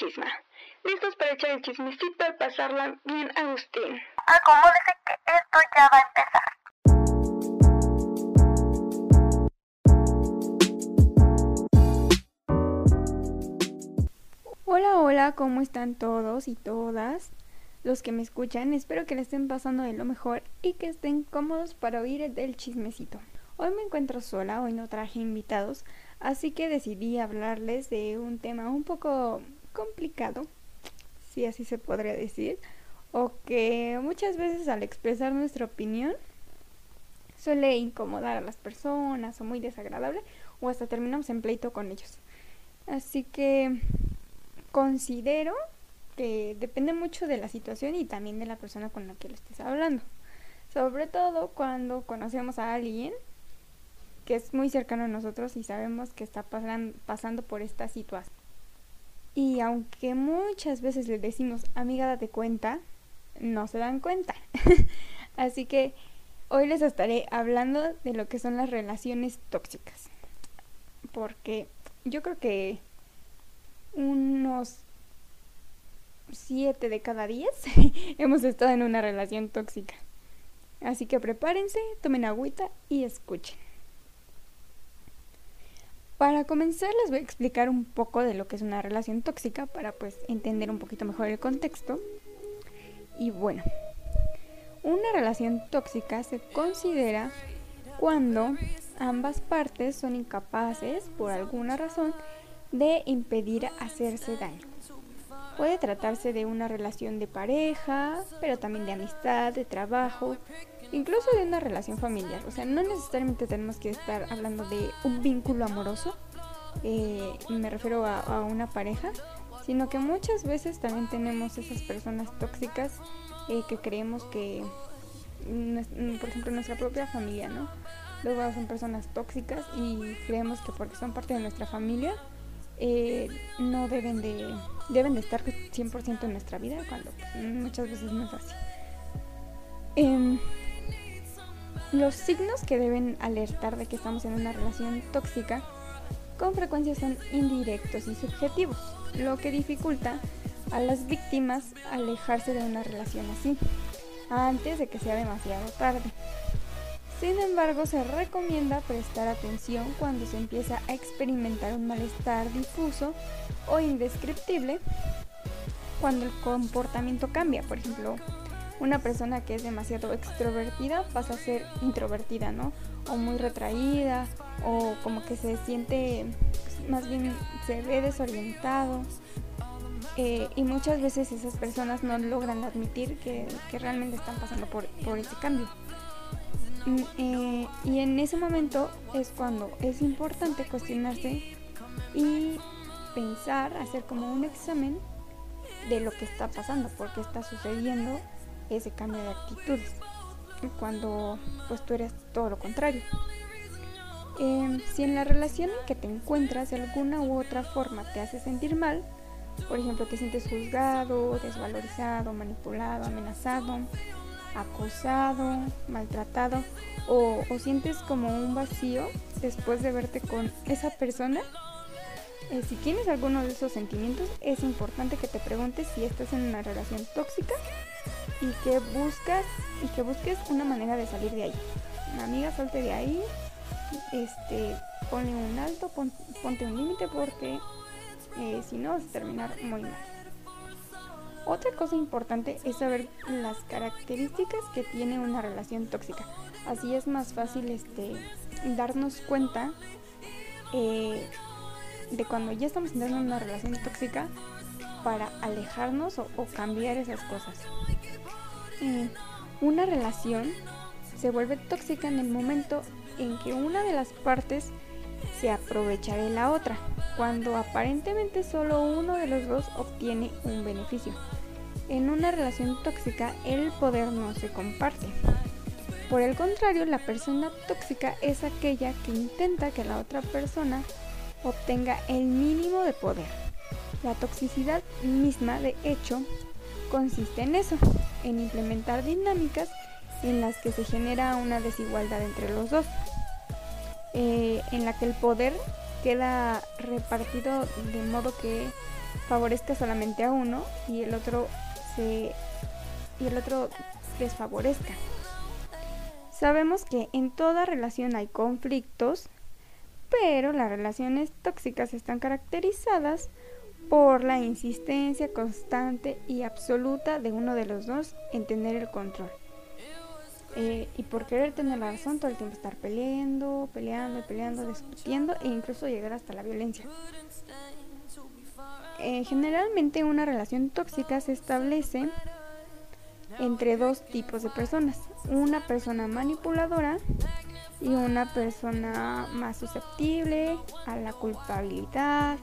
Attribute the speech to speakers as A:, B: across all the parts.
A: chisma. ¿Listos para echar el chismecito y pasarla bien, Agustín?
B: Acomódese que esto ya va a empezar.
C: Hola, hola, ¿cómo están todos y todas? Los que me escuchan, espero que le estén pasando de lo mejor y que estén cómodos para oír el chismecito. Hoy me encuentro sola, hoy no traje invitados, así que decidí hablarles de un tema un poco complicado, si así se podría decir, o que muchas veces al expresar nuestra opinión suele incomodar a las personas o muy desagradable o hasta terminamos en pleito con ellos. Así que considero que depende mucho de la situación y también de la persona con la que lo estés hablando. Sobre todo cuando conocemos a alguien que es muy cercano a nosotros y sabemos que está pasando por esta situación. Y aunque muchas veces le decimos, amiga, date cuenta, no se dan cuenta. Así que hoy les estaré hablando de lo que son las relaciones tóxicas. Porque yo creo que unos 7 de cada 10 hemos estado en una relación tóxica. Así que prepárense, tomen agüita y escuchen. Para comenzar les voy a explicar un poco de lo que es una relación tóxica para pues entender un poquito mejor el contexto. Y bueno, una relación tóxica se considera cuando ambas partes son incapaces por alguna razón de impedir hacerse daño. Puede tratarse de una relación de pareja, pero también de amistad, de trabajo, incluso de una relación familiar. O sea, no necesariamente tenemos que estar hablando de un vínculo amoroso, eh, me refiero a, una pareja, sino que muchas veces también tenemos esas personas tóxicas eh, que creemos que, por ejemplo, nuestra propia familia, ¿no? Luego son personas tóxicas y creemos que porque son parte de nuestra familia, eh, no deben de, deben de estar 100% en nuestra vida, cuando muchas veces no es así. Em, los signos que deben alertar de que estamos en una relación tóxica con frecuencia son indirectos y subjetivos, lo que dificulta a las víctimas alejarse de una relación así, antes de que sea demasiado tarde. Sin embargo, se recomienda prestar atención cuando se empieza a experimentar un malestar difuso o indescriptible, cuando el comportamiento cambia, por ejemplo, una persona que es demasiado extrovertida pasa a ser introvertida, ¿no? O muy retraída, o como que se siente, más bien se ve desorientado. Eh, y muchas veces esas personas no logran admitir que, realmente están pasando por, por ese cambio. Mm, eh, y en ese momento es cuando es importante cuestionarse y pensar, hacer como un examen de lo que está pasando, por qué está sucediendo ese cambio de actitudes, cuando pues tú eres todo lo contrario. Em, si en la relación en que te encuentras de alguna u otra forma te hace sentir mal, por ejemplo te sientes juzgado, desvalorizado, manipulado, amenazado, acosado, maltratado o, sientes como un vacío después de verte con esa persona, eh, si tienes alguno de esos sentimientos, es importante que te preguntes si estás en una relación tóxica y que buscas y que busques una manera de salir de ahí. Amiga, salte de ahí, este, ponle un alto, ponte un límite porque eh, si no vas a terminar muy mal. Otra cosa importante es saber las características que tiene una relación tóxica. Así es más fácil este, darnos cuenta eh, de cuando ya estamos entrando en una relación tóxica para alejarnos o cambiar esas cosas una relación se vuelve tóxica en el momento en que una de las partes se aprovecha de la otra, cuando aparentemente solo uno de los dos obtiene un beneficio. En una relación tóxica el poder no se comparte. Por el contrario, la persona tóxica es aquella que intenta que la otra persona obtenga el mínimo de poder. La toxicidad misma, de hecho, consiste en eso, en implementar dinámicas en las que se genera una desigualdad entre los dos, eh, en la que el poder queda repartido de modo que favorezca solamente a uno y el otro se y el otro desfavorezca. Sabemos que en toda relación hay conflictos, pero las relaciones tóxicas están caracterizadas por la insistencia constante y absoluta de uno de los dos en tener el control. Eh, y por querer tener la razón todo el tiempo estar peleando, peleando, peleando, discutiendo e incluso llegar hasta la violencia. Eh, generalmente una relación tóxica se establece entre dos tipos de personas. Una persona manipuladora y una persona más susceptible a la culpabilidad,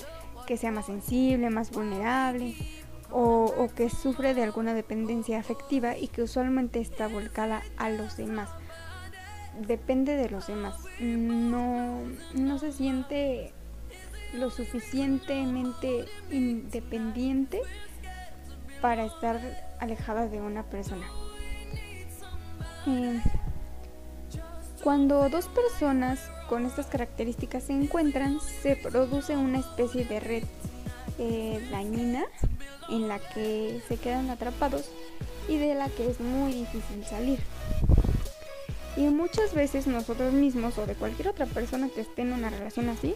C: que sea más sensible, más vulnerable o, que sufre de alguna dependencia afectiva y que usualmente está volcada a los demás. Depende de los demás. No, no se siente lo suficientemente independiente para estar alejada de una persona. Eh, cuando dos personas con estas características se encuentran, se produce una especie de red eh, dañina en la que se quedan atrapados y de la que es muy difícil salir. Y muchas veces nosotros mismos o de cualquier otra persona que esté en una relación así,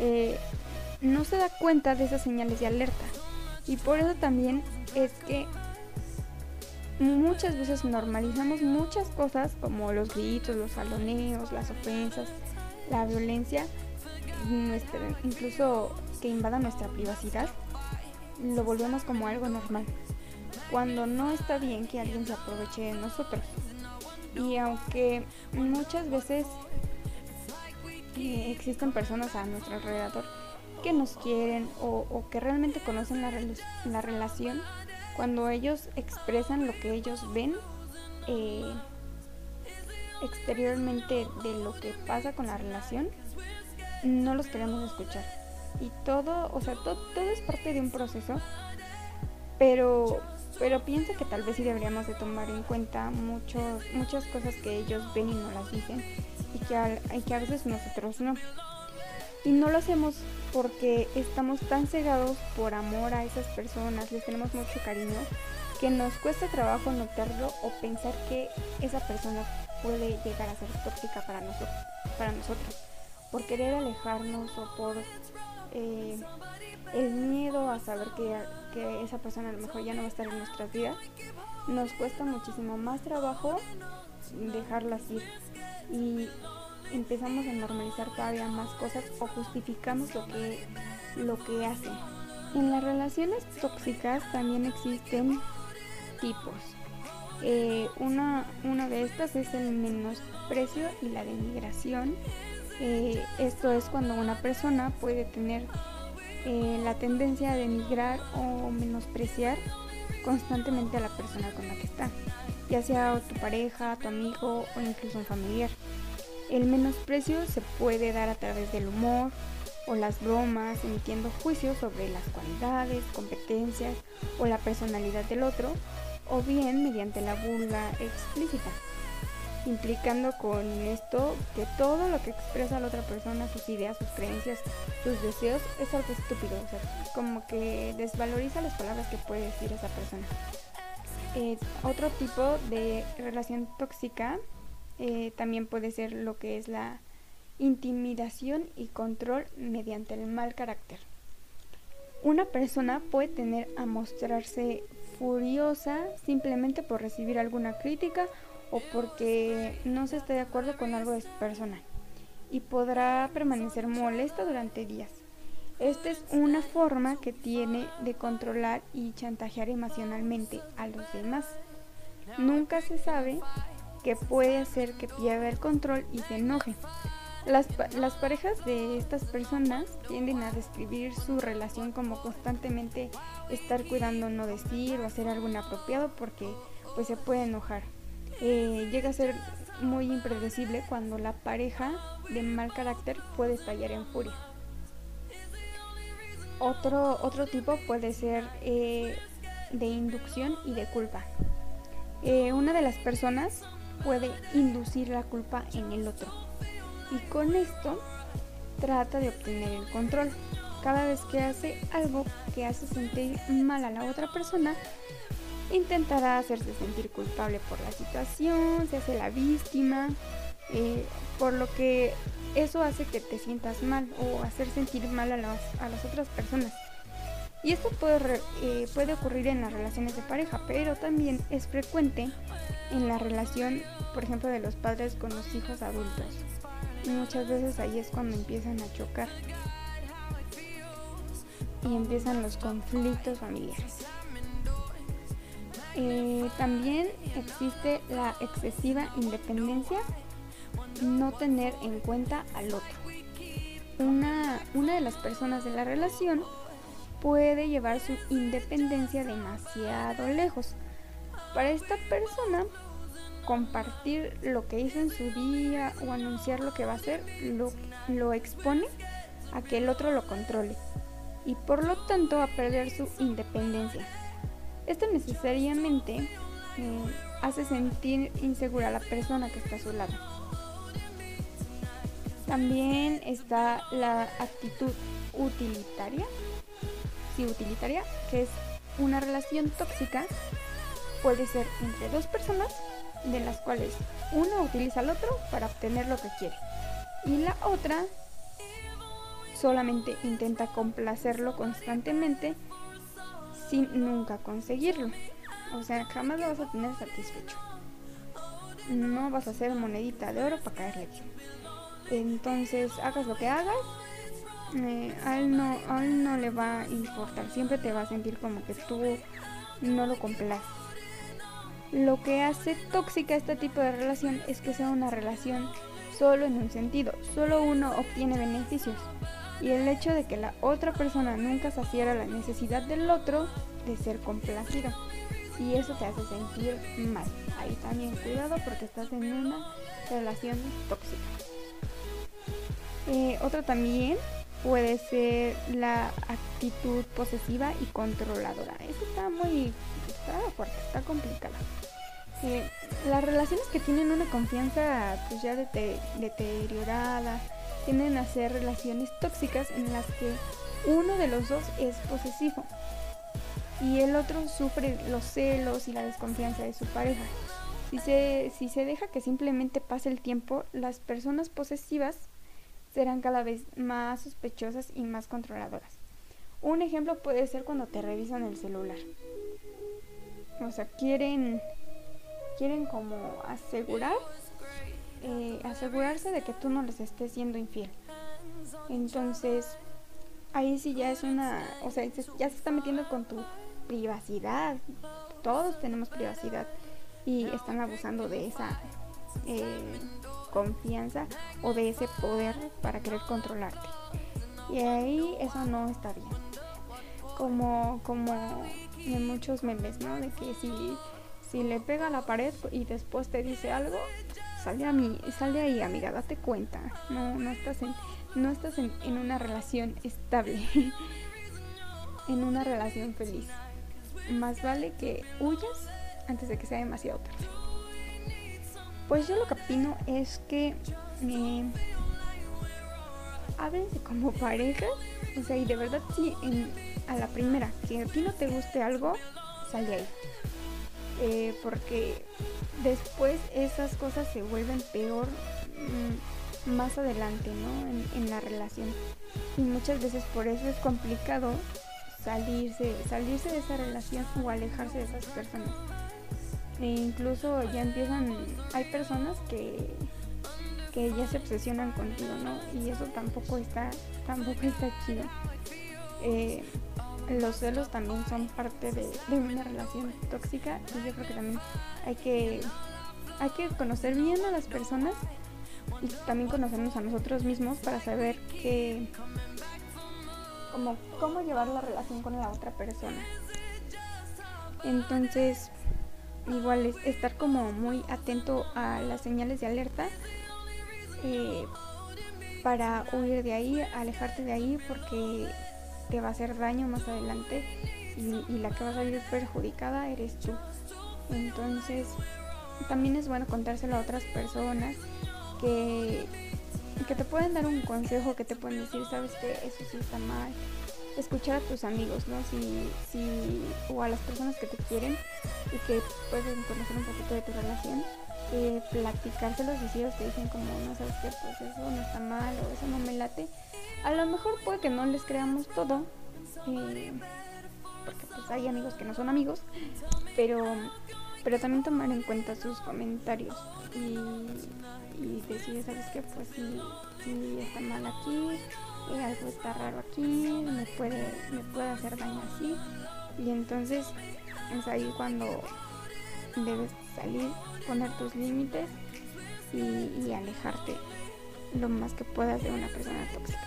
C: eh, no se da cuenta de esas señales de alerta. Y por eso también es que muchas veces normalizamos muchas cosas como los gritos, los saloneos, las ofensas, la violencia, incluso que invada nuestra privacidad, lo volvemos como algo normal. Cuando no está bien que alguien se aproveche de nosotros. Y aunque muchas veces eh, existen personas a nuestro alrededor que nos quieren o, que realmente conocen la, la, relación, cuando ellos expresan lo que ellos ven eh, exteriormente de lo que pasa con la relación, no los queremos escuchar. Y todo, o sea, todo, todo es parte de un proceso, pero, pero pienso que tal vez sí deberíamos de tomar en cuenta muchos, muchas cosas que ellos ven y no las dicen y que, y que a veces nosotros no. Y no lo hacemos porque estamos tan cegados por amor a esas personas, les tenemos mucho cariño, que nos cuesta trabajo notarlo o pensar que esa persona puede llegar a ser tóxica para, nosotros, para nosotros. Por querer alejarnos o por eh, el miedo a saber que, que esa persona a lo mejor ya no va a estar en nuestras vidas, nos cuesta muchísimo más trabajo dejarlas ir. Y empezamos a normalizar todavía más cosas o justificamos lo que, lo que hacen. En las relaciones tóxicas también existen tipos. Eh, una, una de estas es el menosprecio y la denigración. Eh, esto es cuando una persona puede tener eh, la tendencia a denigrar o menospreciar constantemente a la persona con la que está, ya sea tu pareja, tu amigo o incluso un familiar. El menosprecio se puede dar a través del humor o las bromas, emitiendo juicios sobre las cualidades, competencias o la personalidad del otro, o bien mediante la burla explícita, implicando con esto que todo lo que expresa la otra persona, sus ideas, sus creencias, sus deseos, es algo estúpido, o sea, como que desvaloriza las palabras que puede decir esa persona. Eh, otro tipo de relación tóxica eh, también puede ser lo que es la intimidación y control mediante el mal carácter. Una persona puede tener a mostrarse furiosa simplemente por recibir alguna crítica o porque no se está de acuerdo con algo de su persona y podrá permanecer molesta durante días. Esta es una forma que tiene de controlar y chantajear emocionalmente a los demás. Nunca se sabe que puede hacer que pierda el control y se enoje. Las, las, parejas de estas personas tienden a describir su relación como constantemente estar cuidando no decir o hacer algo inapropiado porque pues se puede enojar. Eh, llega a ser muy impredecible cuando la pareja de mal carácter puede estallar en furia. Otro, otro tipo puede ser eh, de inducción y de culpa. Eh, una de las personas puede inducir la culpa en el otro. Y con esto trata de obtener el control, cada vez que hace algo que hace sentir mal a la otra persona, intentará hacerse sentir culpable por la situación, se hace la víctima, eh, por lo que eso hace que te sientas mal o hacer sentir mal a las, a las otras personas. Y esto puede, eh, puede ocurrir en las relaciones de pareja, pero también es frecuente en la relación, por ejemplo, de los padres con los hijos adultos. Muchas veces ahí es cuando empiezan a chocar y empiezan los conflictos familiares. Eh, también existe la excesiva independencia, no tener en cuenta al otro. Una, una de las personas de la relación puede llevar su independencia demasiado lejos. Para esta persona, compartir lo que hizo en su día o anunciar lo que va a hacer lo, lo expone a que el otro lo controle y por lo tanto a perder su independencia. Esto necesariamente eh, hace sentir insegura a la persona que está a su lado. También está la actitud utilitaria, utilitaria, que es una relación tóxica, puede ser entre dos personas, de las cuales uno utiliza al otro para obtener lo que quiere y la otra solamente intenta complacerlo constantemente sin nunca conseguirlo. O sea, jamás lo vas a tener satisfecho. No vas a hacer monedita de oro para caerle bien. Entonces, hagas lo que hagas, eh, a, él no, a no le va a importar. Siempre te va a sentir como que tú no lo complaces. Lo que hace tóxica este tipo de relación es que sea una relación solo en un sentido. Solo uno obtiene beneficios y el hecho de que la otra persona nunca saciara la necesidad del otro de ser complacido. Y eso te hace sentir mal. Ahí también cuidado porque estás en una relación tóxica. Eh, también puede ser la actitud posesiva y controladora. Eso está muy está fuerte, está complicada. Eh, las relaciones que tienen una confianza pues ya deteriorada, tienden a ser relaciones tóxicas en las que uno de los dos es posesivo y el otro sufre los celos y la desconfianza de su pareja. Si se, si se deja que simplemente pase el tiempo, las personas posesivas serán cada vez más sospechosas y más controladoras. Un ejemplo puede ser cuando te revisan el celular. O sea, quieren, quieren como asegurar eh, asegurarse de que tú no les estés siendo infiel. Entonces, ahí sí ya es una, o sea, ya se está metiendo con tu privacidad. Todos tenemos privacidad y están abusando de esa eh, confianza o de ese poder para querer controlarte. Y ahí eso no está bien. Como, como en muchos memes, ¿no? De que si, si le pega a la pared y después te dice algo, sal de, mí, sal ahí, amiga, date cuenta. No, no estás en, no estás en, en una relación estable, en una relación feliz. Más vale que huyas antes de que sea demasiado tarde. Pues yo lo que opino es que eh, como pareja. O sea, y de verdad, si a la primera, que a ti no te guste algo, sal de ahí. Eh, porque después esas cosas se vuelven peor mm, más adelante, ¿no? En, la relación. Y muchas veces por eso es complicado salirse, salirse de esa relación o alejarse de esas personas. E incluso ya empiezan, hay personas que, que ya se obsesionan contigo, ¿no? Y eso tampoco está, tampoco está chido. Eh, los celos también son parte de, una relación tóxica y yo creo que también hay que, hay que conocer bien a las personas y también conocernos a nosotros mismos para saber que, como, cómo llevar la relación con la otra persona. Entonces, igual es estar como muy atento a las señales de alerta eh, para huir de ahí, alejarte de ahí, porque te va a hacer daño más adelante y, la que va a salir perjudicada eres tú. Entonces, también es bueno contárselo a otras personas que, que te pueden dar un consejo, que te pueden decir, sabes que eso sí está mal, escuchar a tus amigos, ¿no? Si, si, o a las personas que te quieren y que pueden conocer un poquito de tu relación, eh, platicárselos y si ellos te dicen como, no sabes qué, pues eso no está mal o eso no me late, a lo mejor puede que no les creamos todo, eh, porque pues hay amigos que no son amigos, pero, pero también tomar en cuenta sus comentarios y, y decir, ¿sabes qué? Pues sí, sí está mal aquí, eh, algo está raro aquí, me puede, me puede hacer daño así. Y entonces es ahí cuando debes salir, poner tus límites y, alejarte lo más que puedas de una persona tóxica.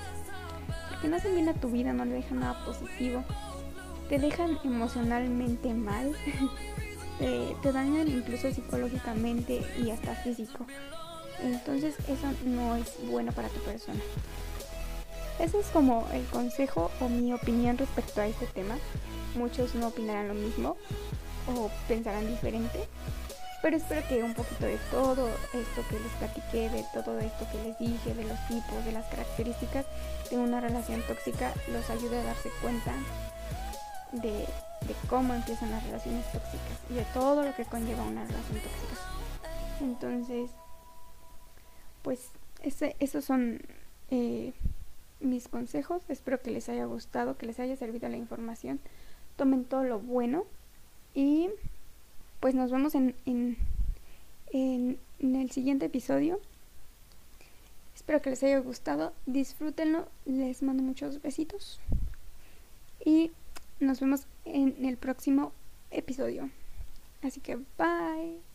C: Porque no hacen bien a tu vida, no le dejan nada positivo. Te dejan emocionalmente mal, te, te dañan incluso psicológicamente y hasta físico. Entonces eso no es bueno para tu persona. Ese es como el consejo o mi opinión respecto a este tema. Muchos no opinarán lo mismo o pensarán diferente. Pero espero que un poquito de todo esto que les platiqué, de todo esto que les dije, de los tipos, de las características de una relación tóxica, los ayude a darse cuenta de, cómo empiezan las relaciones tóxicas y de todo lo que conlleva una relación tóxica. Entonces, pues esos son eh, mis consejos. Espero que les haya gustado, que les haya servido la información. Tomen todo lo bueno y pues nos vemos en, en, en, en el siguiente episodio. Espero que les haya gustado. Disfrútenlo. Les mando muchos besitos. Y nos vemos en el próximo episodio. Así que bye.